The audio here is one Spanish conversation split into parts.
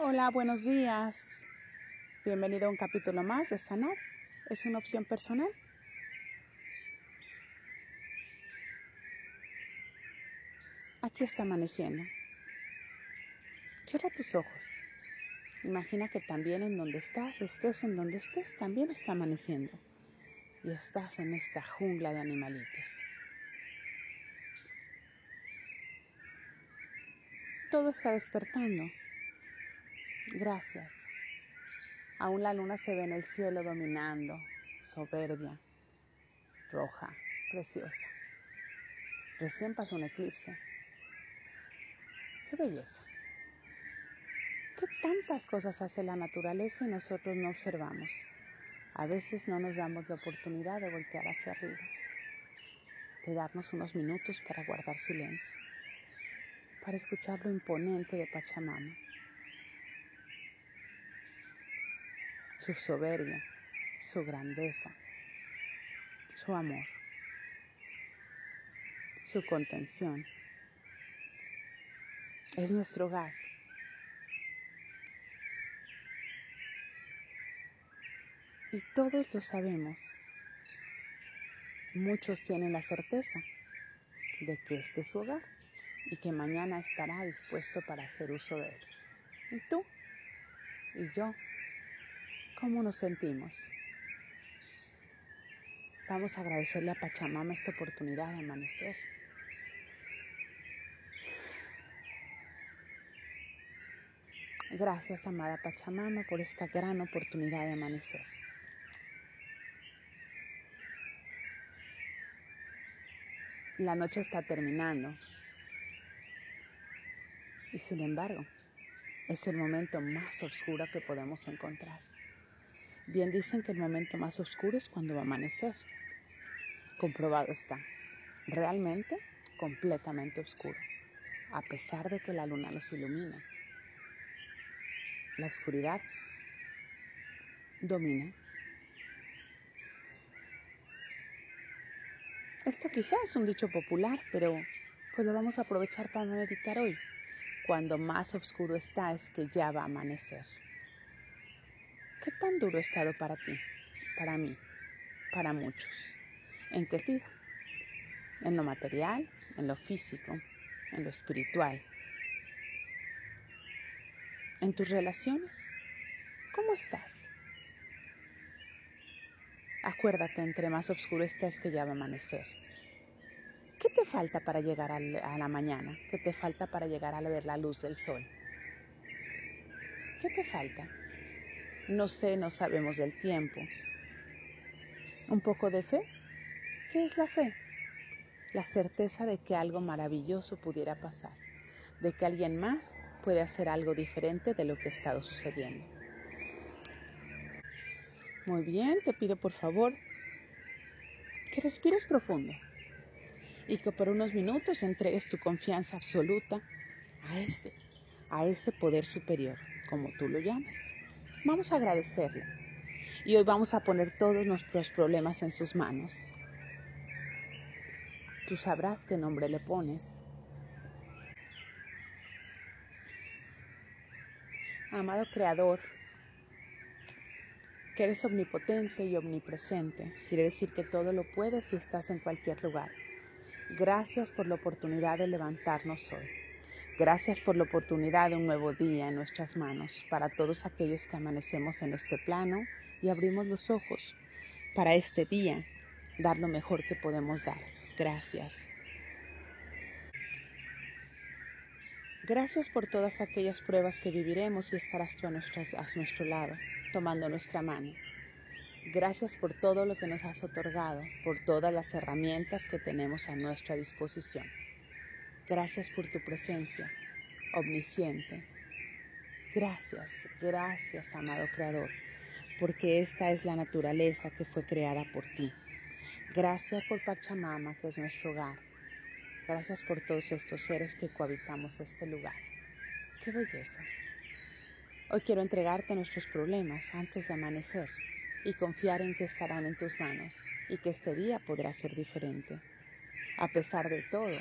Hola, buenos días. Bienvenido a un capítulo más de Sanar. ¿Es una opción personal? Aquí está amaneciendo. Cierra tus ojos. Imagina que también en donde estás, estés en donde estés, también está amaneciendo. Y estás en esta jungla de animalitos. Todo está despertando. Gracias. Aún la luna se ve en el cielo dominando, soberbia, roja, preciosa. Recién pasó un eclipse. ¡Qué belleza! ¿Qué tantas cosas hace la naturaleza y nosotros no observamos? A veces no nos damos la oportunidad de voltear hacia arriba, de darnos unos minutos para guardar silencio, para escuchar lo imponente de Pachamama su soberbia, su grandeza, su amor, su contención. Es nuestro hogar. Y todos lo sabemos. Muchos tienen la certeza de que este es su hogar y que mañana estará dispuesto para hacer uso de él. ¿Y tú? ¿Y yo? ¿Cómo nos sentimos? Vamos a agradecerle a Pachamama esta oportunidad de amanecer. Gracias, amada Pachamama, por esta gran oportunidad de amanecer. La noche está terminando y sin embargo es el momento más oscuro que podemos encontrar. Bien dicen que el momento más oscuro es cuando va a amanecer. Comprobado está. Realmente completamente oscuro, a pesar de que la luna nos ilumina. La oscuridad domina. Esto quizás es un dicho popular, pero pues lo vamos a aprovechar para meditar hoy. Cuando más oscuro está es que ya va a amanecer. ¿Qué tan duro ha estado para ti, para mí, para muchos? ¿En qué sentido? En lo material, en lo físico, en lo espiritual. ¿En tus relaciones? ¿Cómo estás? Acuérdate, entre más oscuro estés que ya va a amanecer. ¿Qué te falta para llegar a la mañana? ¿Qué te falta para llegar a ver la luz del sol? ¿Qué te falta? No sé, no sabemos del tiempo. ¿Un poco de fe? ¿Qué es la fe? La certeza de que algo maravilloso pudiera pasar, de que alguien más puede hacer algo diferente de lo que ha estado sucediendo. Muy bien, te pido por favor que respires profundo y que por unos minutos entregues tu confianza absoluta a ese, a ese poder superior, como tú lo llamas. Vamos a agradecerle. Y hoy vamos a poner todos nuestros problemas en sus manos. Tú sabrás qué nombre le pones. Amado Creador, que eres omnipotente y omnipresente, quiere decir que todo lo puedes y estás en cualquier lugar. Gracias por la oportunidad de levantarnos hoy. Gracias por la oportunidad de un nuevo día en nuestras manos para todos aquellos que amanecemos en este plano y abrimos los ojos para este día dar lo mejor que podemos dar. Gracias. Gracias por todas aquellas pruebas que viviremos y estarás tú a, a nuestro lado, tomando nuestra mano. Gracias por todo lo que nos has otorgado, por todas las herramientas que tenemos a nuestra disposición. Gracias por tu presencia, omnisciente. Gracias, gracias, amado Creador, porque esta es la naturaleza que fue creada por ti. Gracias por Pachamama, que es nuestro hogar. Gracias por todos estos seres que cohabitamos este lugar. ¡Qué belleza! Hoy quiero entregarte nuestros problemas antes de amanecer y confiar en que estarán en tus manos y que este día podrá ser diferente. A pesar de todo,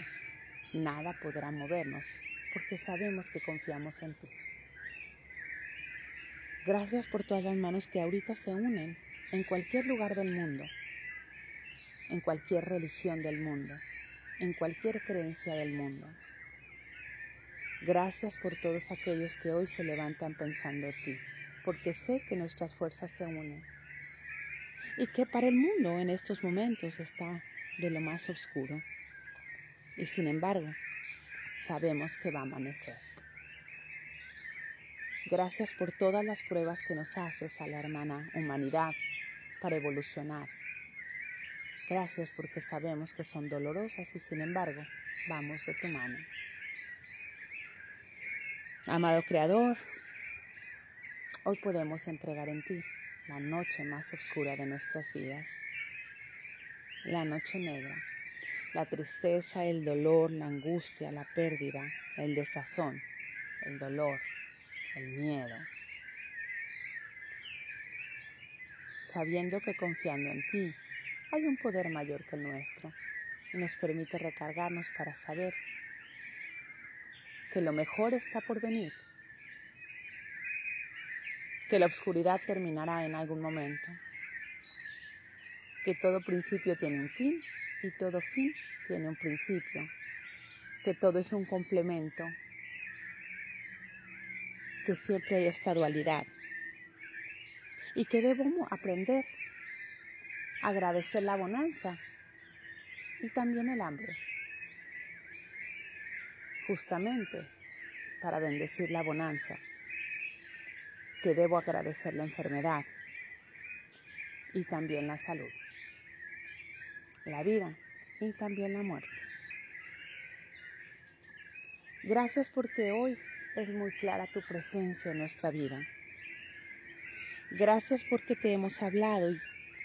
nada podrá movernos, porque sabemos que confiamos en ti. Gracias por todas las manos que ahorita se unen en cualquier lugar del mundo, en cualquier religión del mundo, en cualquier creencia del mundo. Gracias por todos aquellos que hoy se levantan pensando en ti, porque sé que nuestras fuerzas se unen y que para el mundo en estos momentos está de lo más oscuro. Y sin embargo, sabemos que va a amanecer. Gracias por todas las pruebas que nos haces a la hermana humanidad para evolucionar. Gracias porque sabemos que son dolorosas y sin embargo vamos de tu mano. Amado Creador, hoy podemos entregar en ti la noche más oscura de nuestras vidas, la noche negra, la tristeza, el dolor, la angustia, la pérdida, el desazón, el dolor, el miedo, sabiendo que confiando en ti hay un poder mayor que el nuestro y nos permite recargarnos para saber que lo mejor está por venir, que la oscuridad terminará en algún momento, que todo principio tiene un fin y todo fin tiene un principio, que todo es un complemento que siempre hay esta dualidad y que debemos aprender a agradecer la bonanza y también el hambre, justamente para bendecir la bonanza, que debo agradecer la enfermedad y también la salud, la vida y también la muerte. Gracias porque hoy es muy clara tu presencia en nuestra vida. Gracias porque te hemos hablado y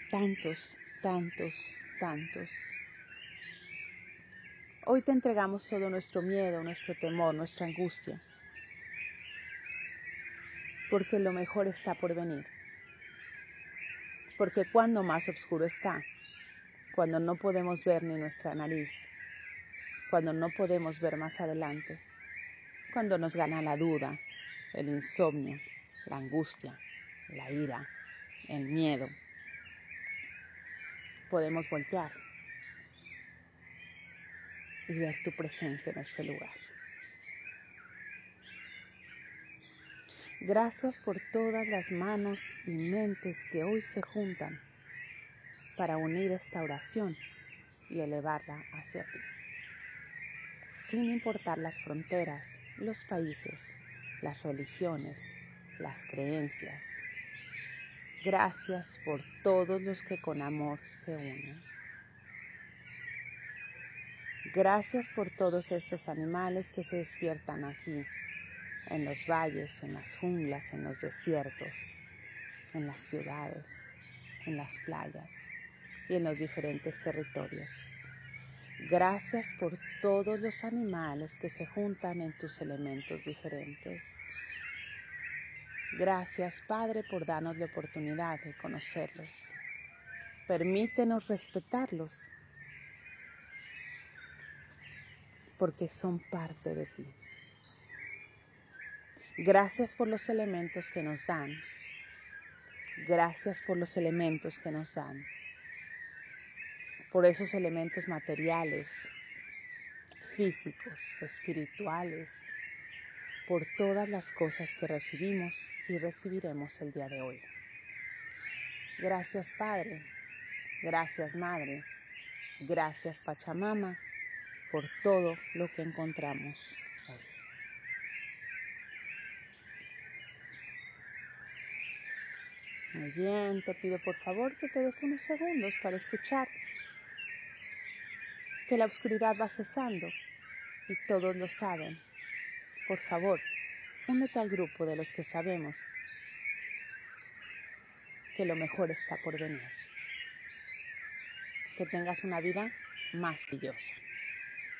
tantos, tantos, tantos. Hoy te entregamos todo nuestro miedo, nuestro temor, nuestra angustia, porque lo mejor está por venir. Porque cuando más oscuro está, cuando no podemos ver ni nuestra nariz, cuando no podemos ver más adelante, cuando nos gana la duda, el insomnio, la angustia, la ira, el miedo. Podemos voltear y ver tu presencia en este lugar. Gracias por todas las manos y mentes que hoy se juntan para unir esta oración y elevarla hacia ti sin importar las fronteras, los países, las religiones, las creencias. Gracias por todos los que con amor se unen. Gracias por todos estos animales que se despiertan aquí, en los valles, en las junglas, en los desiertos, en las ciudades, en las playas y en los diferentes territorios. Gracias por todos los animales que se juntan en tus elementos diferentes. Gracias, Padre, por darnos la oportunidad de conocerlos. Permítenos respetarlos, porque son parte de ti. Gracias por los elementos que nos dan. Gracias por los elementos que nos dan por esos elementos materiales, físicos, espirituales, por todas las cosas que recibimos y recibiremos el día de hoy. Gracias Padre, gracias Madre, gracias Pachamama por todo lo que encontramos hoy. Muy bien, te pido por favor que te des unos segundos para escuchar que la oscuridad va cesando y todos lo saben. Por favor, únete al grupo de los que sabemos que lo mejor está por venir. Que tengas una vida más brillosa.